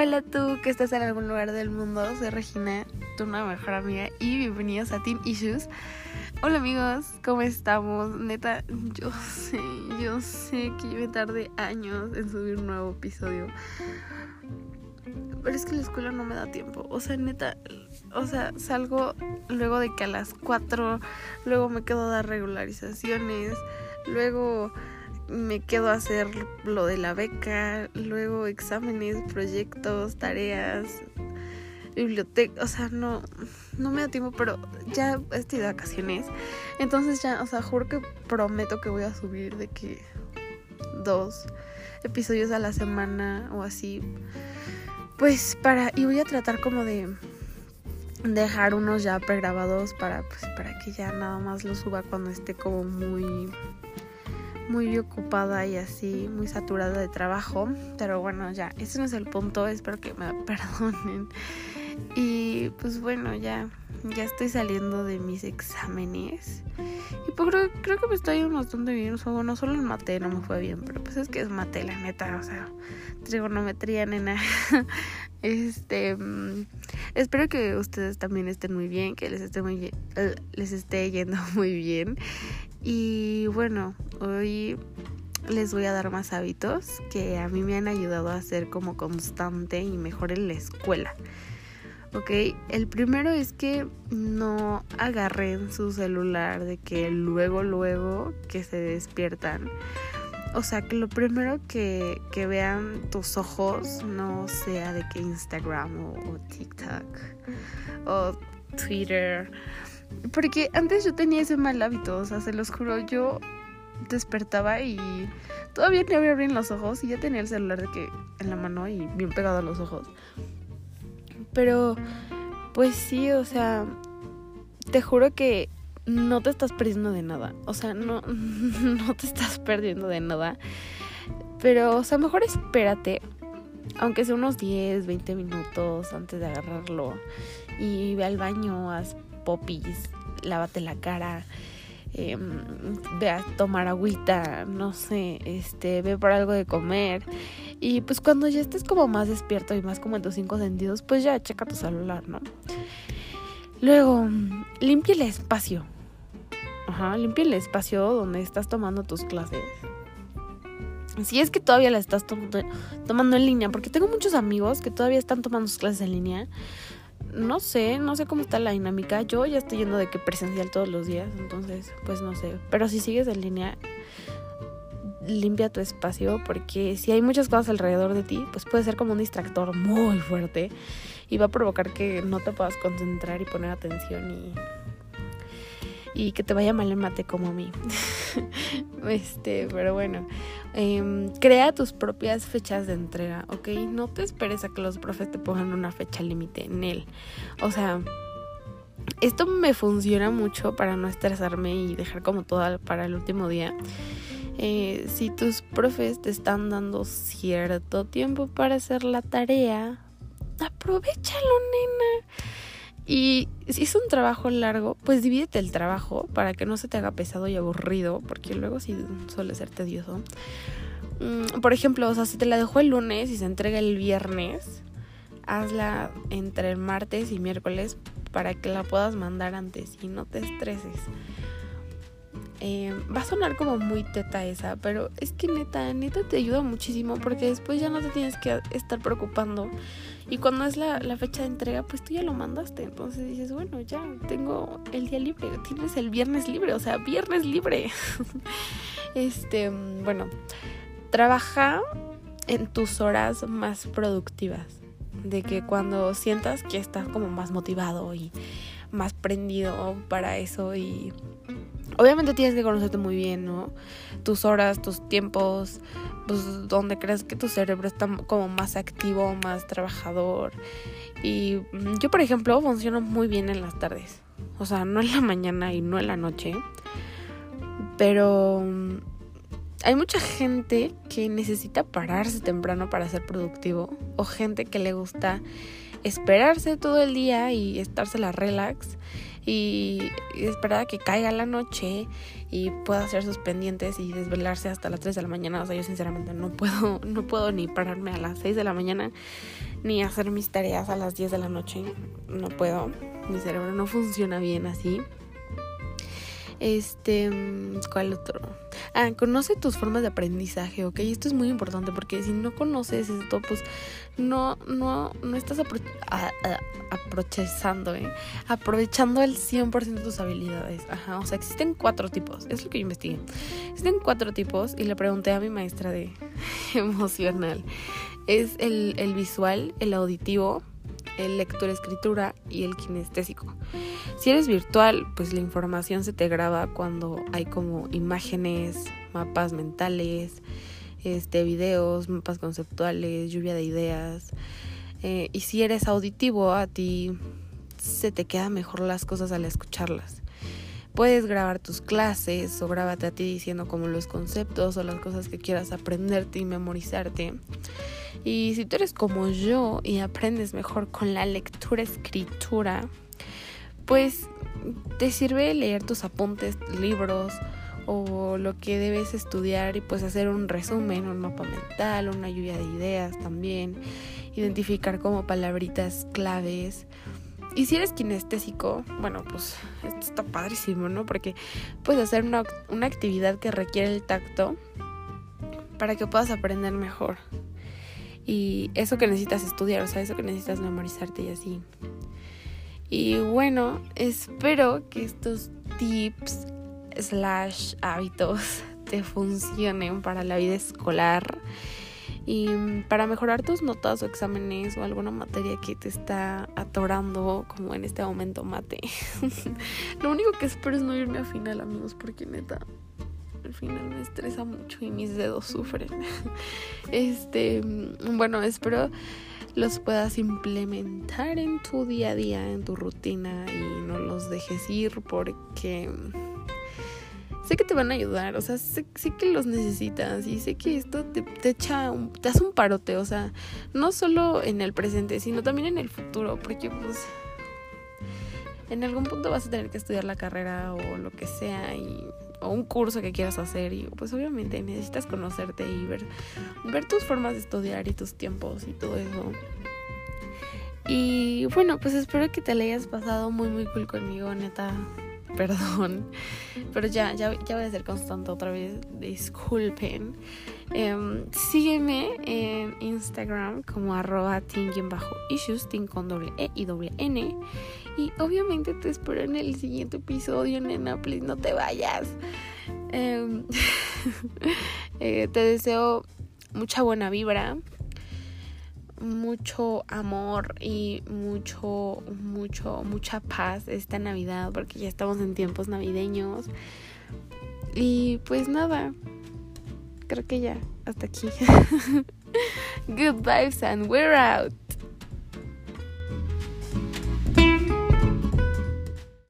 Hola tú que estás en algún lugar del mundo, soy Regina, tu nueva mejor amiga y bienvenidos a Teen Issues. Hola amigos, ¿cómo estamos? Neta, yo sé, yo sé que yo me tardé años en subir un nuevo episodio. Pero es que la escuela no me da tiempo. O sea, neta, o sea, salgo luego de que a las 4, luego me quedo a dar regularizaciones, luego me quedo a hacer lo de la beca, luego exámenes, proyectos, tareas, biblioteca, o sea, no, no me da tiempo, pero ya estoy de vacaciones. Entonces ya, o sea, juro que prometo que voy a subir de que dos episodios a la semana o así. Pues para, y voy a tratar como de dejar unos ya pregrabados para, pues, para que ya nada más lo suba cuando esté como muy muy ocupada y así, muy saturada de trabajo. Pero bueno, ya, ese no es el punto, espero que me perdonen. Y pues bueno, ya, ya estoy saliendo de mis exámenes. Y pues creo, creo que me estoy yendo bastante bien. O sea, bueno, solo en mate no me fue bien, pero pues es que es mate, la neta, o sea, trigonometría, nena. este, mm, espero que ustedes también estén muy bien, que les esté muy eh, les esté yendo muy bien. Y bueno, hoy les voy a dar más hábitos que a mí me han ayudado a ser como constante y mejor en la escuela. Ok, el primero es que no agarren su celular de que luego, luego que se despiertan. O sea, que lo primero que, que vean tus ojos no sea de que Instagram o, o TikTok o Twitter porque antes yo tenía ese mal hábito, o sea, se los juro, yo despertaba y todavía no había abrir los ojos y ya tenía el celular de que en la mano y bien pegado a los ojos. Pero, pues sí, o sea, te juro que no te estás perdiendo de nada. O sea, no, no te estás perdiendo de nada. Pero, o sea, mejor espérate, aunque sea unos 10, 20 minutos antes de agarrarlo. Y ve al baño, haz popis, lávate la cara, eh, ve a tomar agüita, no sé, este, ve por algo de comer. Y pues cuando ya estés como más despierto y más como en tus cinco sentidos, pues ya checa tu celular, ¿no? Luego, limpia el espacio. Ajá, limpia el espacio donde estás tomando tus clases. Si es que todavía la estás tomando en línea, porque tengo muchos amigos que todavía están tomando sus clases en línea no sé, no sé cómo está la dinámica. Yo ya estoy yendo de que presencial todos los días, entonces, pues no sé. Pero si sigues en línea, limpia tu espacio porque si hay muchas cosas alrededor de ti, pues puede ser como un distractor muy fuerte y va a provocar que no te puedas concentrar y poner atención y y que te vaya mal en mate como a mí. este, pero bueno, em, crea tus propias fechas de entrega, ¿ok? No te esperes a que los profes te pongan una fecha límite en él. O sea, esto me funciona mucho para no estresarme y dejar como todo para el último día. Eh, si tus profes te están dando cierto tiempo para hacer la tarea, aprovechalo, nena. Y si es un trabajo largo, pues divídete el trabajo para que no se te haga pesado y aburrido, porque luego sí suele ser tedioso. Mm, por ejemplo, o sea, si te la dejó el lunes y se entrega el viernes, hazla entre el martes y miércoles para que la puedas mandar antes y no te estreses. Eh, va a sonar como muy teta esa, pero es que neta, neta te ayuda muchísimo porque después ya no te tienes que estar preocupando. Y cuando es la, la, fecha de entrega, pues tú ya lo mandaste. Entonces dices, bueno, ya tengo el día libre, tienes el viernes libre, o sea, viernes libre. este, bueno, trabaja en tus horas más productivas. De que cuando sientas que estás como más motivado y más prendido para eso y obviamente tienes que conocerte muy bien, ¿no? Tus horas, tus tiempos, pues donde crees que tu cerebro está como más activo, más trabajador. Y mm, yo, por ejemplo, funciono muy bien en las tardes. O sea, no en la mañana y no en la noche. Pero mm, hay mucha gente que necesita pararse temprano para ser productivo. O gente que le gusta esperarse todo el día y estársela relax y, esperar a que caiga la noche y pueda hacer sus pendientes y desvelarse hasta las 3 de la mañana. O sea, yo sinceramente no puedo, no puedo ni pararme a las 6 de la mañana ni hacer mis tareas a las 10 de la noche. No puedo. Mi cerebro no funciona bien así. Este, ¿cuál otro? Ah, conoce tus formas de aprendizaje, ¿ok? Esto es muy importante porque si no conoces esto, pues no, no, no estás aprovechando, ¿eh? Aprovechando el 100% de tus habilidades. Ajá, o sea, existen cuatro tipos, es lo que yo investigué. Existen cuatro tipos y le pregunté a mi maestra de emocional. Es el, el visual, el auditivo, el lectura-escritura y el kinestésico. Si eres virtual, pues la información se te graba cuando hay como imágenes, mapas mentales, este, videos, mapas conceptuales, lluvia de ideas. Eh, y si eres auditivo, a ti se te quedan mejor las cosas al escucharlas. Puedes grabar tus clases o grábate a ti diciendo como los conceptos o las cosas que quieras aprenderte y memorizarte. Y si tú eres como yo y aprendes mejor con la lectura escritura, pues te sirve leer tus apuntes, libros o lo que debes estudiar y pues hacer un resumen, un mapa mental, una lluvia de ideas también, identificar como palabritas claves y si eres kinestésico, bueno, pues esto está padrísimo, ¿no? Porque puedes hacer una, una actividad que requiere el tacto para que puedas aprender mejor. Y eso que necesitas estudiar, o sea, eso que necesitas memorizarte y así. Y bueno, espero que estos tips slash hábitos te funcionen para la vida escolar. Y para mejorar tus notas o exámenes o alguna materia que te está atorando, como en este momento mate. Lo único que espero es no irme a final, amigos, porque neta, al final me estresa mucho y mis dedos sufren. Este, bueno, espero los puedas implementar en tu día a día, en tu rutina y no los dejes ir porque sé que te van a ayudar, o sea, sé, que los necesitas y sé que esto te, echa, un, te hace un parote, o sea, no solo en el presente, sino también en el futuro, porque pues en algún punto vas a tener que estudiar la carrera o lo que sea y o un curso que quieras hacer y pues obviamente necesitas conocerte y ver ver tus formas de estudiar y tus tiempos y todo eso. Y bueno, pues espero que te la hayas pasado muy muy cool conmigo, neta perdón. Pero ya, ya, ya voy a ser constante otra vez. Disculpen. Em, sígueme en Instagram como arroba bajo issues con doble E y doble N. Y obviamente te espero en el siguiente episodio, nena. Please, no te vayas. Em, eh, te deseo mucha buena vibra mucho amor y mucho, mucho, mucha paz esta Navidad porque ya estamos en tiempos navideños. Y pues nada, creo que ya, hasta aquí. Good vibes and we're out.